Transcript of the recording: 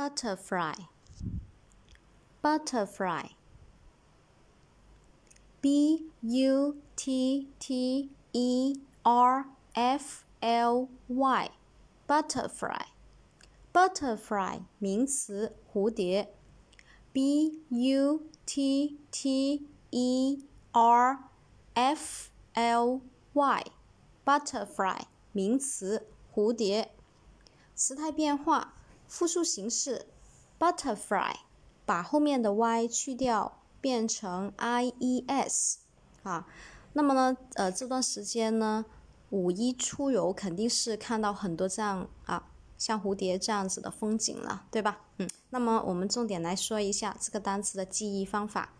butterfly butterfly b u t t e r f l y butterfly butterfly 名词蝴蝶 b u t t e r f l y butterfly 名词蝴蝶词态变化 复数形式 butterfly，把后面的 y 去掉，变成 i e s 啊。那么呢，呃，这段时间呢，五一出游肯定是看到很多这样啊，像蝴蝶这样子的风景了，对吧？嗯。那么我们重点来说一下这个单词的记忆方法。